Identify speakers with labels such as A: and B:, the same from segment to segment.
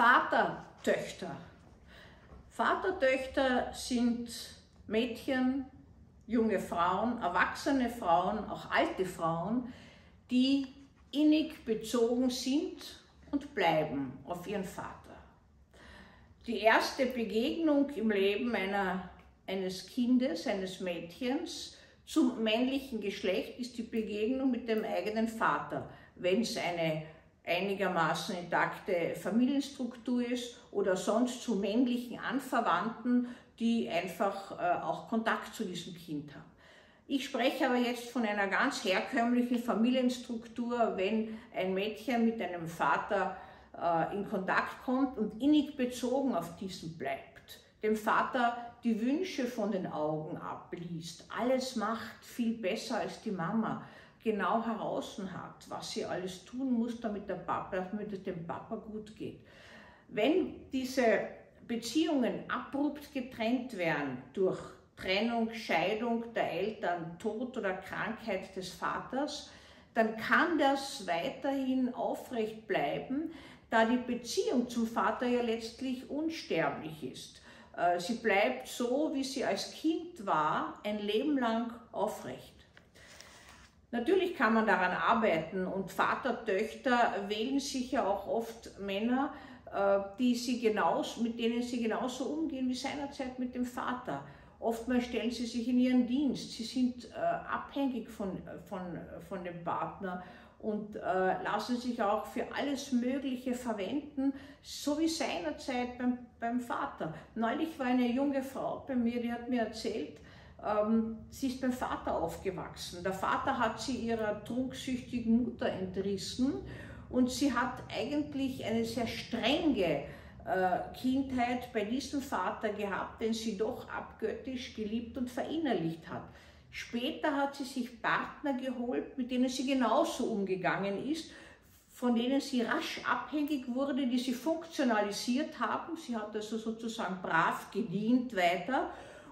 A: Vatertöchter. Vatertöchter sind Mädchen, junge Frauen, erwachsene Frauen, auch alte Frauen, die innig bezogen sind und bleiben auf ihren Vater. Die erste Begegnung im Leben einer, eines Kindes, eines Mädchens zum männlichen Geschlecht ist die Begegnung mit dem eigenen Vater, wenn es eine einigermaßen intakte Familienstruktur ist oder sonst zu männlichen Anverwandten, die einfach äh, auch Kontakt zu diesem Kind haben. Ich spreche aber jetzt von einer ganz herkömmlichen Familienstruktur, wenn ein Mädchen mit einem Vater äh, in Kontakt kommt und innig bezogen auf diesen bleibt, dem Vater die Wünsche von den Augen abliest, alles macht viel besser als die Mama, genau heraus hat, was sie alles tun muss, damit, der Papa, damit es dem Papa gut geht. Wenn diese Beziehungen abrupt getrennt werden durch Trennung, Scheidung der Eltern, Tod oder Krankheit des Vaters, dann kann das weiterhin aufrecht bleiben, da die Beziehung zum Vater ja letztlich unsterblich ist. Äh, sie bleibt so, wie sie als Kind war, ein Leben lang aufrecht. Natürlich kann man daran arbeiten und Vater-Töchter wählen sich ja auch oft Männer, äh, die sie genauso, mit denen sie genauso umgehen wie seinerzeit mit dem Vater. Oftmals stellen sie sich in ihren Dienst, sie sind äh, abhängig von, von, von dem Partner und äh, lassen sich auch für alles Mögliche verwenden, so wie seinerzeit beim, beim Vater. Neulich war eine junge Frau bei mir, die hat mir erzählt, ähm, sie ist beim Vater aufgewachsen. Der Vater hat sie ihrer trunksüchtigen Mutter entrissen und sie hat eigentlich eine sehr strenge äh, Kindheit bei diesem Vater gehabt, den sie doch abgöttisch geliebt und verinnerlicht hat. Später hat sie sich Partner geholt, mit denen sie genauso umgegangen ist, von denen sie rasch abhängig wurde, die sie funktionalisiert haben. Sie hat also sozusagen brav gedient weiter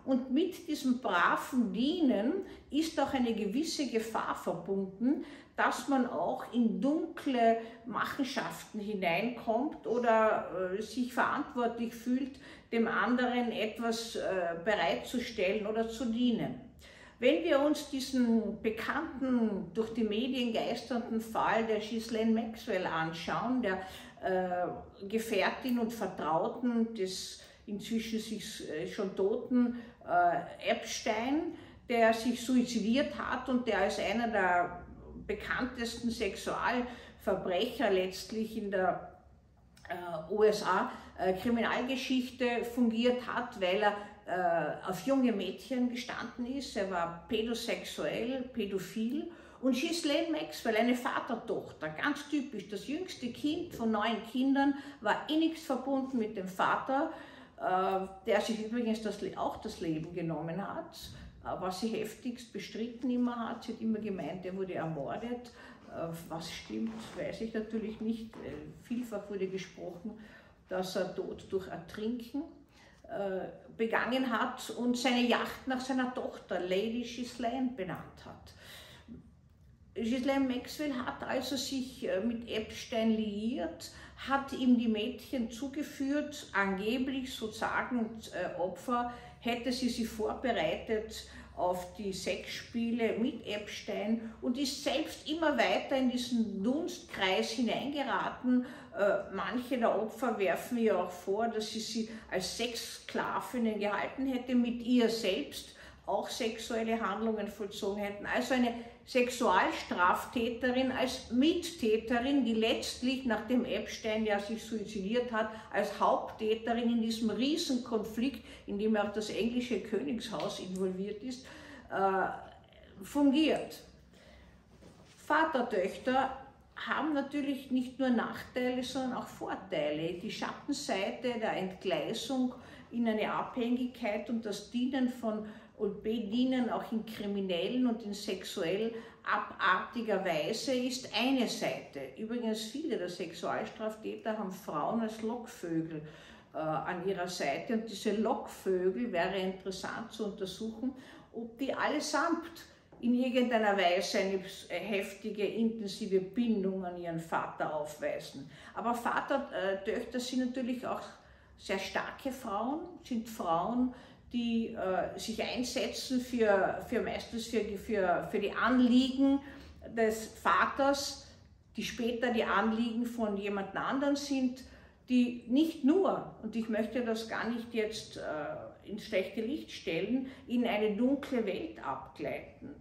A: und mit diesem braven Dienen ist auch eine gewisse Gefahr verbunden, dass man auch in dunkle Machenschaften hineinkommt oder äh, sich verantwortlich fühlt, dem anderen etwas äh, bereitzustellen oder zu dienen. Wenn wir uns diesen bekannten, durch die Medien geisternden Fall der Ghislaine Maxwell anschauen, der äh, Gefährtin und Vertrauten des inzwischen sich äh, schon toten äh, Epstein, der sich suizidiert hat und der als einer der bekanntesten Sexualverbrecher letztlich in der äh, USA äh, Kriminalgeschichte fungiert hat, weil er auf junge Mädchen gestanden ist. Er war pädosexuell, pädophil. Und Ghislaine Maxwell, eine Vatertochter, ganz typisch, das jüngste Kind von neun Kindern, war innigst verbunden mit dem Vater, der sich übrigens das, auch das Leben genommen hat, äh, was sie heftigst bestritten immer hat. Sie hat immer gemeint, er wurde ermordet. Äh, was stimmt, weiß ich natürlich nicht. Vielfach wurde gesprochen, dass er Tod durch Ertrinken begangen hat und seine Yacht nach seiner Tochter Lady Ghislaine benannt hat. Ghislaine Maxwell hat also sich mit Epstein liiert, hat ihm die Mädchen zugeführt, angeblich sozusagen äh, Opfer, hätte sie sie vorbereitet auf die Sexspiele mit Epstein und ist selbst immer weiter in diesen Dunstkreis hineingeraten. Äh, manche der Opfer werfen ihr auch vor, dass sie sie als Sexsklavinnen gehalten hätte, mit ihr selbst auch sexuelle Handlungen vollzogen hätten. Also eine Sexualstraftäterin als Mittäterin, die letztlich, nachdem Epstein ja sich suizidiert hat, als Haupttäterin in diesem Riesenkonflikt, in dem auch das englische Königshaus involviert ist, äh, fungiert. Vatertöchter haben natürlich nicht nur Nachteile, sondern auch Vorteile. Die Schattenseite der Entgleisung in eine Abhängigkeit und das Dienen von und bedienen auch in kriminellen und in sexuell abartiger Weise ist eine Seite. Übrigens viele der Sexualstraftäter haben Frauen als Lockvögel äh, an ihrer Seite und diese Lockvögel wäre interessant zu untersuchen, ob die allesamt in irgendeiner Weise eine heftige, intensive Bindung an ihren Vater aufweisen. Aber Vater-Töchter sind natürlich auch sehr starke Frauen, sind Frauen, die äh, sich einsetzen für, für meistens für, für, für die Anliegen des Vaters, die später die Anliegen von jemand anderen sind, die nicht nur, und ich möchte das gar nicht jetzt äh, ins schlechte Licht stellen, in eine dunkle Welt abgleiten.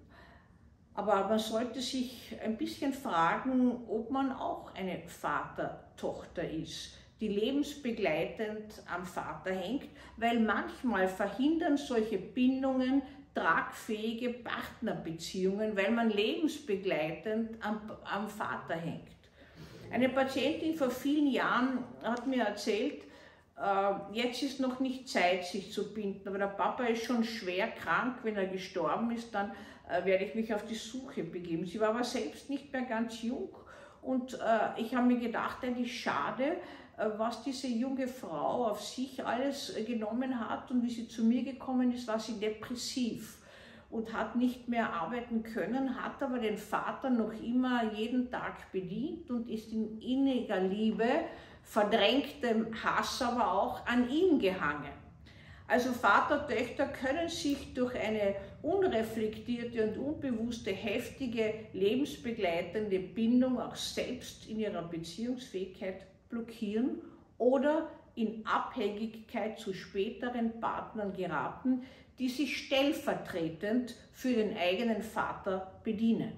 A: Aber man sollte sich ein bisschen fragen, ob man auch eine Vater-Tochter ist, die lebensbegleitend am Vater hängt, weil manchmal verhindern solche Bindungen tragfähige Partnerbeziehungen, weil man lebensbegleitend am, am Vater hängt. Eine Patientin vor vielen Jahren hat mir erzählt, äh, jetzt ist noch nicht Zeit, sich zu binden, aber der Papa ist schon schwer krank, wenn er gestorben ist, dann äh, werde ich mich auf die Suche begeben. Sie war aber selbst nicht mehr ganz jung und äh, ich habe mir gedacht, eigentlich schade, was diese junge Frau auf sich alles genommen hat und wie sie zu mir gekommen ist, war sie depressiv und hat nicht mehr arbeiten können, hat aber den Vater noch immer jeden Tag bedient und ist in inniger Liebe, verdrängtem Hass aber auch an ihm gehangen. Also Vater, Töchter können sich durch eine unreflektierte und unbewusste, heftige, lebensbegleitende Bindung auch selbst in ihrer Beziehungsfähigkeit blockieren oder in Abhängigkeit zu späteren Partnern geraten, die sich stellvertretend für den eigenen Vater bedienen.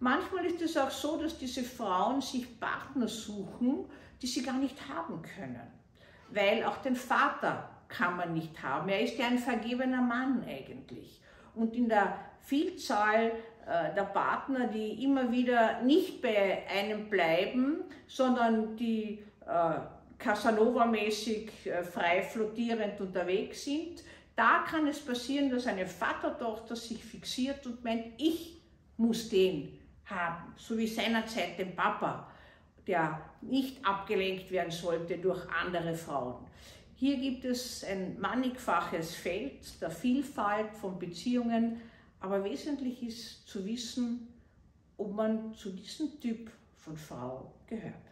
A: Manchmal ist es auch so, dass diese Frauen sich Partner suchen, die sie gar nicht haben können, weil auch den Vater kann man nicht haben. Er ist ja ein vergebener Mann eigentlich. Und in der Vielzahl der Partner, die immer wieder nicht bei einem bleiben, sondern die äh, Casanova-mäßig äh, frei flottierend unterwegs sind, da kann es passieren, dass eine Vatertochter sich fixiert und meint, ich muss den haben, so wie seinerzeit den Papa, der nicht abgelenkt werden sollte durch andere Frauen. Hier gibt es ein mannigfaches Feld der Vielfalt von Beziehungen, aber wesentlich ist zu wissen, ob man zu diesem Typ von Frau gehört.